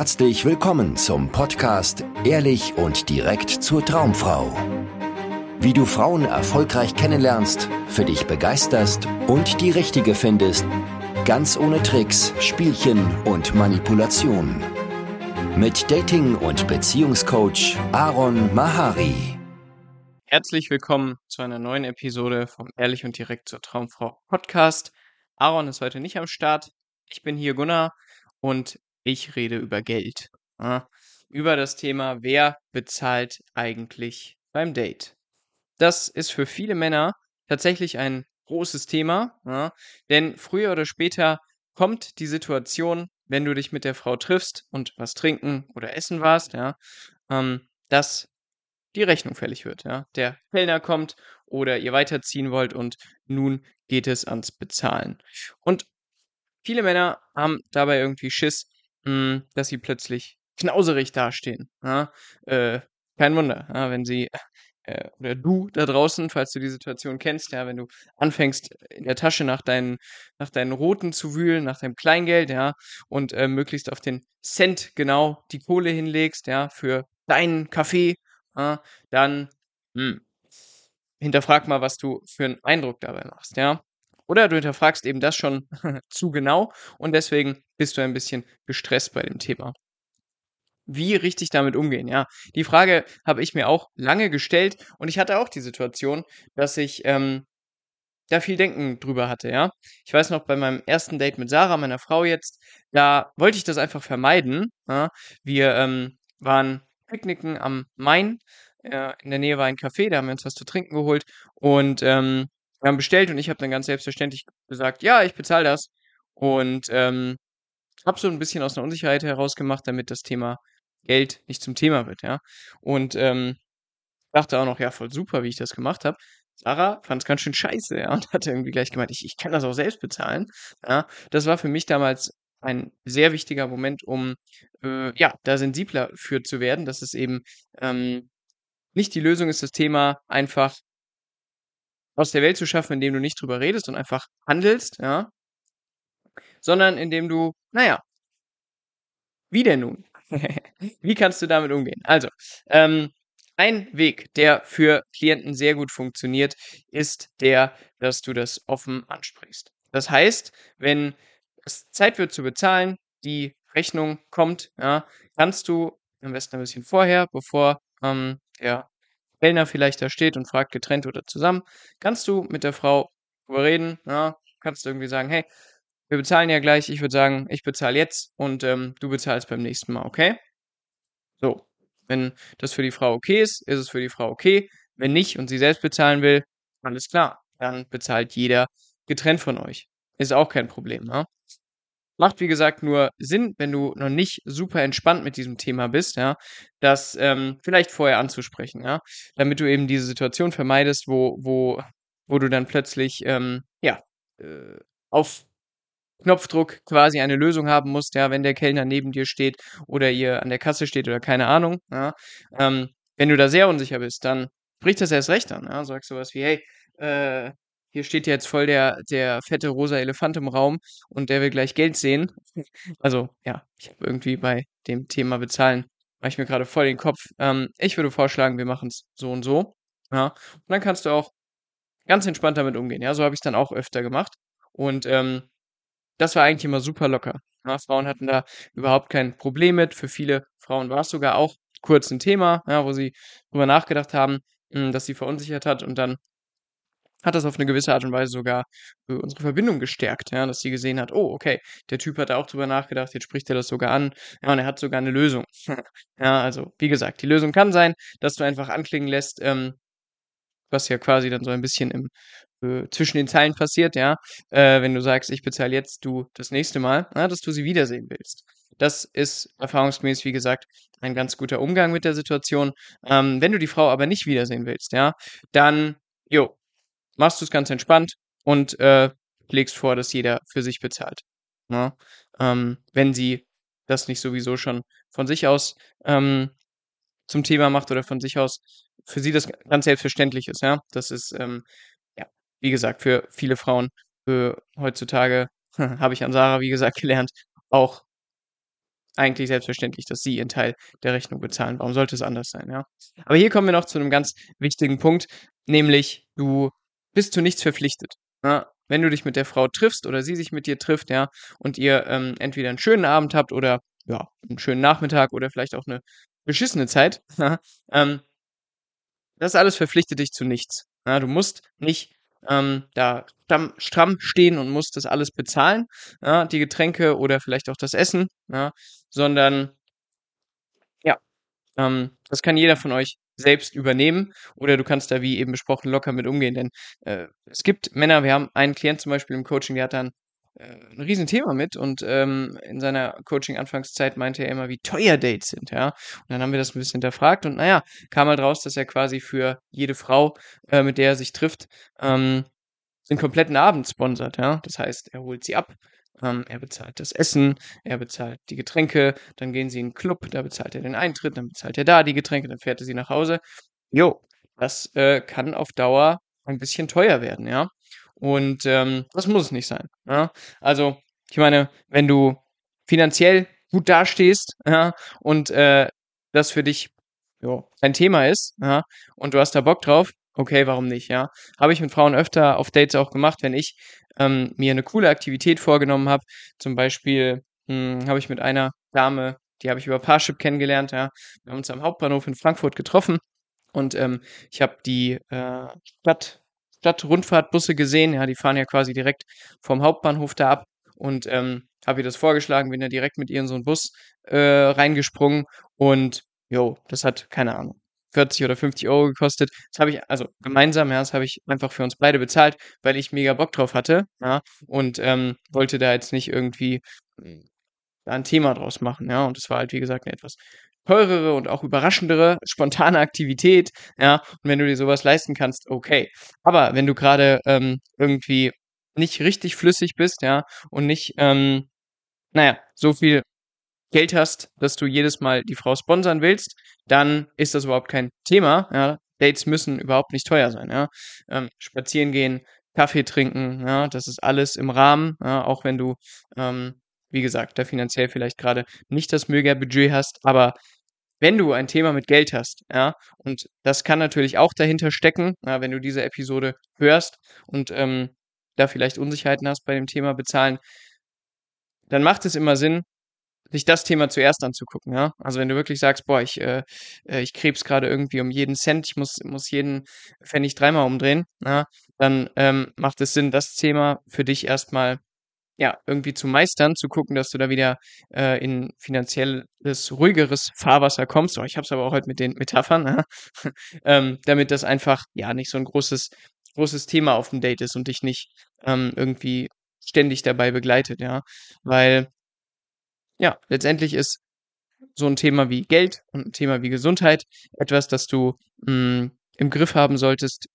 herzlich willkommen zum Podcast Ehrlich und direkt zur Traumfrau. Wie du Frauen erfolgreich kennenlernst, für dich begeisterst und die richtige findest, ganz ohne Tricks, Spielchen und Manipulation. Mit Dating- und Beziehungscoach Aaron Mahari. Herzlich willkommen zu einer neuen Episode vom Ehrlich und direkt zur Traumfrau Podcast. Aaron ist heute nicht am Start. Ich bin hier Gunnar und ich rede über Geld. Ja, über das Thema, wer bezahlt eigentlich beim Date. Das ist für viele Männer tatsächlich ein großes Thema, ja, denn früher oder später kommt die Situation, wenn du dich mit der Frau triffst und was trinken oder essen warst, ja, ähm, dass die Rechnung fällig wird. Ja. Der Kellner kommt oder ihr weiterziehen wollt und nun geht es ans Bezahlen. Und viele Männer haben dabei irgendwie Schiss, mh, hm, dass sie plötzlich knauserig dastehen. Ja? Äh, kein Wunder, ja, wenn sie äh, oder du da draußen, falls du die Situation kennst, ja, wenn du anfängst in der Tasche nach deinen nach deinen Roten zu wühlen, nach deinem Kleingeld, ja, und äh, möglichst auf den Cent genau die Kohle hinlegst, ja, für deinen Kaffee, ja, dann hm, hinterfrag mal, was du für einen Eindruck dabei machst, ja. Oder du hinterfragst eben das schon zu genau und deswegen bist du ein bisschen gestresst bei dem Thema. Wie richtig damit umgehen, ja. Die Frage habe ich mir auch lange gestellt und ich hatte auch die Situation, dass ich ähm, da viel Denken drüber hatte, ja. Ich weiß noch, bei meinem ersten Date mit Sarah, meiner Frau jetzt, da wollte ich das einfach vermeiden. Ja? Wir ähm, waren picknicken am Main. Äh, in der Nähe war ein Café, da haben wir uns was zu trinken geholt und ähm, wir haben bestellt und ich habe dann ganz selbstverständlich gesagt, ja, ich bezahle das. Und ähm, habe so ein bisschen aus einer Unsicherheit heraus gemacht, damit das Thema Geld nicht zum Thema wird, ja. Und ähm, dachte auch noch, ja, voll super, wie ich das gemacht habe. Sarah fand es ganz schön scheiße, ja, und hat irgendwie gleich gemeint, ich, ich kann das auch selbst bezahlen. Ja, das war für mich damals ein sehr wichtiger Moment, um äh, ja, da sensibler für zu werden, dass es eben ähm, nicht die Lösung ist, das Thema einfach aus der Welt zu schaffen, indem du nicht drüber redest und einfach handelst, ja, sondern indem du, naja, wie denn nun? wie kannst du damit umgehen? Also, ähm, ein Weg, der für Klienten sehr gut funktioniert, ist der, dass du das offen ansprichst. Das heißt, wenn es Zeit wird zu bezahlen, die Rechnung kommt, ja, kannst du am besten ein bisschen vorher, bevor ähm, der Kellner vielleicht da steht und fragt, getrennt oder zusammen, kannst du mit der Frau drüber reden, ja, kannst du irgendwie sagen, hey, wir bezahlen ja gleich, ich würde sagen, ich bezahle jetzt und ähm, du bezahlst beim nächsten Mal, okay? So, wenn das für die Frau okay ist, ist es für die Frau okay. Wenn nicht und sie selbst bezahlen will, alles klar, dann bezahlt jeder getrennt von euch. Ist auch kein Problem, ne? Macht, wie gesagt, nur Sinn, wenn du noch nicht super entspannt mit diesem Thema bist, ja, das ähm, vielleicht vorher anzusprechen, ja, damit du eben diese Situation vermeidest, wo, wo, wo du dann plötzlich, ähm, ja, äh, auf Knopfdruck quasi eine Lösung haben musst, ja, wenn der Kellner neben dir steht oder ihr an der Kasse steht oder keine Ahnung, ja. Ähm, wenn du da sehr unsicher bist, dann bricht das erst recht an, ja. Sagst du was wie, hey, äh, hier steht jetzt voll der, der fette rosa Elefant im Raum und der will gleich Geld sehen. Also, ja, ich habe irgendwie bei dem Thema bezahlen, mache ich mir gerade voll den Kopf. Ähm, ich würde vorschlagen, wir machen es so und so. Ja. Und dann kannst du auch ganz entspannt damit umgehen. Ja, so habe ich es dann auch öfter gemacht. Und ähm, das war eigentlich immer super locker. Ja, Frauen hatten da überhaupt kein Problem mit. Für viele Frauen war es sogar auch kurz ein Thema, ja, wo sie drüber nachgedacht haben, mh, hm, dass sie verunsichert hat und dann hat das auf eine gewisse Art und Weise sogar äh, unsere Verbindung gestärkt, ja, dass sie gesehen hat, oh, okay, der Typ hat da auch drüber nachgedacht, jetzt spricht er das sogar an, ja, und er hat sogar eine Lösung. ja, also, wie gesagt, die Lösung kann sein, dass du einfach anklingen lässt, ähm, was ja quasi dann so ein bisschen im äh, zwischen den Zeilen passiert, ja, äh, wenn du sagst, ich bezahle jetzt, du das nächste Mal, ja, dass du sie wiedersehen willst. Das ist erfahrungsgemäß, wie gesagt, ein ganz guter Umgang mit der Situation. Ähm, wenn du die Frau aber nicht wiedersehen willst, ja, dann, jo, machst du es ganz entspannt und äh, legst vor, dass jeder für sich bezahlt. Ne? Ähm, wenn sie das nicht sowieso schon von sich aus ähm, zum Thema macht oder von sich aus für sie das ganz selbstverständlich ist, ja. Das ist, ähm, ja, wie gesagt, für viele Frauen für heutzutage, habe ich an Sarah, wie gesagt, gelernt, auch eigentlich selbstverständlich, dass sie ihren Teil der Rechnung bezahlen. Warum sollte es anders sein, ja? Aber hier kommen wir noch zu einem ganz wichtigen Punkt, nämlich du bist zu nichts verpflichtet. Ja? Wenn du dich mit der Frau triffst oder sie sich mit dir trifft, ja, und ihr ähm, entweder einen schönen Abend habt oder ja, einen schönen Nachmittag oder vielleicht auch eine beschissene Zeit, ähm, das alles verpflichtet dich zu nichts. Ja, du musst nicht ähm, da stramm, stramm, stehen und musst das alles bezahlen, ja, die Getränke oder vielleicht auch das Essen, ja, sondern ja, ähm, das kann jeder von euch selbst übernehmen oder du kannst da wie eben besprochen locker mit umgehen, denn äh, es gibt Männer, wir haben einen Klient zum Beispiel im Coaching, der hat dann äh, ein Riesenthema mit und ähm, in seiner Coaching-Anfangszeit meinte er immer, wie teuer Dates sind, ja. Und dann haben wir das ein bisschen hinterfragt und naja, kam halt raus, dass er quasi für jede Frau, äh, mit der er sich trifft, ähm, den kompletten Abend sponsert, ja. Das heißt, er holt sie ab, ähm, er bezahlt das Essen, er bezahlt die Getränke, dann gehen sie in den Club, da bezahlt er den Eintritt, dann bezahlt er da die Getränke, dann fährt er sie nach Hause. Jo, das äh, kann auf Dauer ein bisschen teuer werden, ja. Und ähm, das muss es nicht sein. Ja? Also, ich meine, wenn du finanziell gut dastehst ja, und äh, das für dich jo, ein Thema ist ja, und du hast da Bock drauf, okay, warum nicht, ja. Habe ich mit Frauen öfter auf Dates auch gemacht, wenn ich ähm, mir eine coole Aktivität vorgenommen habe. Zum Beispiel hm, habe ich mit einer Dame, die habe ich über Parship kennengelernt, ja. Wir haben uns am Hauptbahnhof in Frankfurt getroffen und ähm, ich habe die äh, Stadt Stadtrundfahrtbusse gesehen. Ja, die fahren ja quasi direkt vom Hauptbahnhof da ab. Und ähm, habe ihr das vorgeschlagen, bin da direkt mit ihr in so einen Bus äh, reingesprungen. Und jo, das hat, keine Ahnung, 40 oder 50 Euro gekostet. Das habe ich, also gemeinsam, ja, das habe ich einfach für uns beide bezahlt, weil ich mega Bock drauf hatte, ja, und ähm, wollte da jetzt nicht irgendwie äh, ein Thema draus machen, ja. Und es war halt, wie gesagt, eine etwas teurere und auch überraschendere, spontane Aktivität, ja, und wenn du dir sowas leisten kannst, okay. Aber wenn du gerade ähm, irgendwie nicht richtig flüssig bist, ja, und nicht, ähm, naja, so viel Geld hast, dass du jedes Mal die Frau sponsern willst, dann ist das überhaupt kein Thema, ja. Dates müssen überhaupt nicht teuer sein, ja. Ähm, spazieren gehen, Kaffee trinken, ja, das ist alles im Rahmen, ja, auch wenn du ähm, wie gesagt, da finanziell vielleicht gerade nicht das Mega-Budget hast, aber wenn du ein Thema mit Geld hast, ja, und das kann natürlich auch dahinter stecken, ja, wenn du diese Episode hörst und ähm, da vielleicht Unsicherheiten hast bei dem Thema bezahlen, dann macht es immer Sinn, sich das Thema zuerst anzugucken, ja. Also wenn du wirklich sagst, boah, ich, äh, äh ich krebs gerade irgendwie um jeden Cent, ich muss, muss jeden Pfennig dreimal umdrehen, ja, dann ähm, macht es Sinn, das Thema für dich erstmal ja, irgendwie zu meistern, zu gucken, dass du da wieder äh, in finanzielles, ruhigeres Fahrwasser kommst. Oh, ich habe es aber auch heute mit den Metaphern, ne? ähm, damit das einfach ja nicht so ein großes, großes Thema auf dem Date ist und dich nicht ähm, irgendwie ständig dabei begleitet, ja. Weil, ja, letztendlich ist so ein Thema wie Geld und ein Thema wie Gesundheit etwas, das du mh, hm, im Griff haben solltest,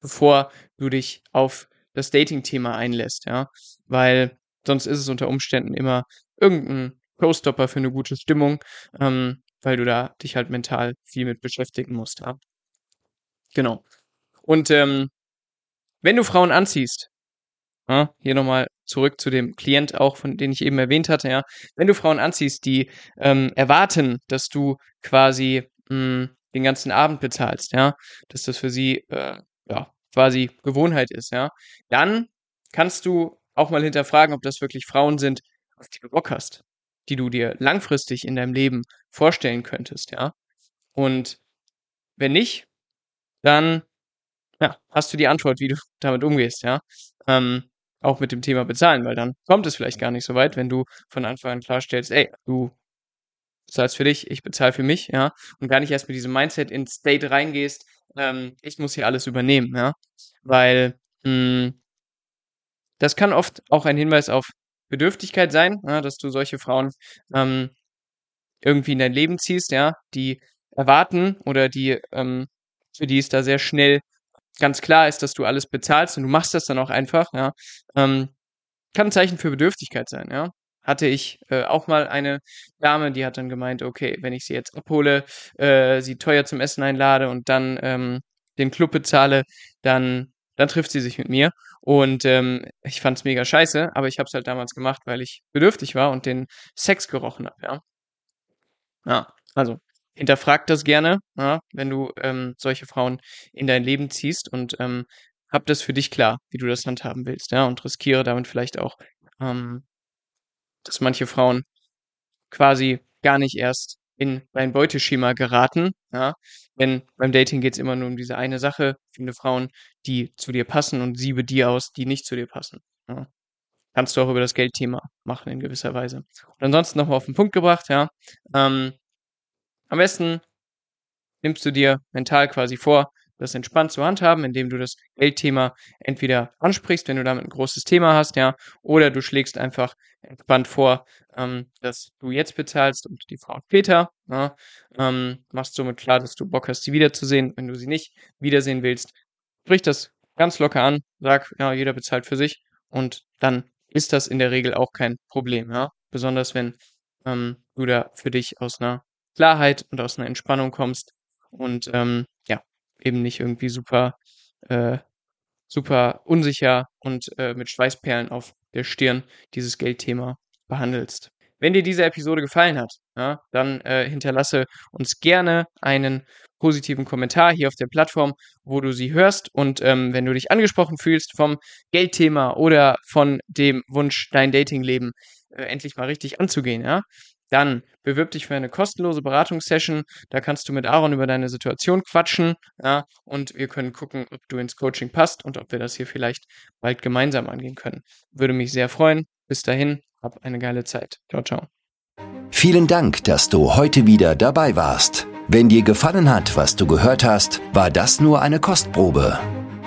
bevor du dich auf das Dating-Thema einlässt, ja. Weil Sonst ist es unter Umständen immer irgendein Showstopper für eine gute Stimmung, ähm, weil du da dich halt mental viel mit beschäftigen musst. Ja? Genau. Und ähm, wenn du Frauen anziehst, ja, hier nochmal zurück zu dem Klient auch, von den ich eben erwähnt hatte, ja, wenn du Frauen anziehst, die ähm, erwarten, dass du quasi mh, hm, den ganzen Abend bezahlst, ja, dass das für sie äh, ja quasi Gewohnheit ist, ja, dann kannst du auch mal hinterfragen, ob das wirklich Frauen sind, auf die du Bock hast, die du dir langfristig in deinem Leben vorstellen könntest, ja. Und wenn nicht, dann ja, hast du die Antwort, wie du damit umgehst, ja. Ähm, auch mit dem Thema bezahlen, weil dann kommt es vielleicht gar nicht so weit, wenn du von Anfang an klarstellst, ey, du zahlst für dich, ich bezahle für mich, ja, und gar nicht erst mit diesem Mindset ins State reingehst, ähm, ich muss hier alles übernehmen, ja, weil mh, hm, das kann oft auch ein Hinweis auf Bedürftigkeit sein, ja, dass du solche Frauen ähm, irgendwie in dein Leben ziehst, ja, die erwarten oder die, ähm, für die es da sehr schnell ganz klar ist, dass du alles bezahlst und du machst das dann auch einfach, ja, ähm, kann ein Zeichen für Bedürftigkeit sein, ja. Hatte ich äh, auch mal eine Dame, die hat dann gemeint, okay, wenn ich sie jetzt abhole, äh, sie teuer zum Essen einlade und dann ähm, den Club bezahle, dann dann trifft sie sich mit mir. Und ähm, ich fand's mega scheiße, aber ich habe es halt damals gemacht, weil ich bedürftig war und den Sex gerochen habe, ja. Ja, also hinterfrag das gerne, ja, wenn du ähm, solche Frauen in dein Leben ziehst und ähm, hab das für dich klar, wie du das handhaben willst, ja, und riskiere damit vielleicht auch, ähm, dass manche Frauen quasi gar nicht erst in dein Beuteschema geraten, ja, denn beim Dating geht es immer nur um diese eine Sache, finde Frauen, die zu dir passen und siebe die aus, die nicht zu dir passen. Ja. Kannst du auch über das Geldthema machen in gewisser Weise. Und ansonsten nochmal auf den Punkt gebracht, ja. Ähm, am besten nimmst du dir mental quasi vor, das entspannt zu handhaben, indem du das Geldthema entweder ansprichst, wenn du damit ein großes Thema hast, ja, oder du schlägst einfach entspannt vor, ähm, dass du jetzt bezahlst und die Frau später. Ja, ähm, machst somit klar, dass du Bock hast, sie wiederzusehen. Wenn du sie nicht wiedersehen willst, sprich das ganz locker an, sag, ja, jeder bezahlt für sich und dann ist das in der Regel auch kein Problem, ja. Besonders wenn ähm, du da für dich aus einer Klarheit und aus einer Entspannung kommst und ähm, ja, eben nicht irgendwie super, äh, super unsicher und äh, mit Schweißperlen auf der Stirn dieses Geldthema behandelst. Wenn dir diese Episode gefallen hat, ja, dann äh, hinterlasse uns gerne einen positiven Kommentar hier auf der Plattform, wo du sie hörst. Und ähm, wenn du dich angesprochen fühlst vom Geldthema oder von dem Wunsch, dein Datingleben äh, endlich mal richtig anzugehen, ja, dann bewirb dich für eine kostenlose Beratungssession. Da kannst du mit Aaron über deine Situation quatschen. Ja, und wir können gucken, ob du ins Coaching passt und ob wir das hier vielleicht bald gemeinsam angehen können. Würde mich sehr freuen. Bis dahin, hab eine geile Zeit. Ciao, ciao. Vielen Dank, dass du heute wieder dabei warst. Wenn dir gefallen hat, was du gehört hast, war das nur eine Kostprobe.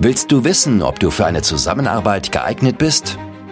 Willst du wissen, ob du für eine Zusammenarbeit geeignet bist?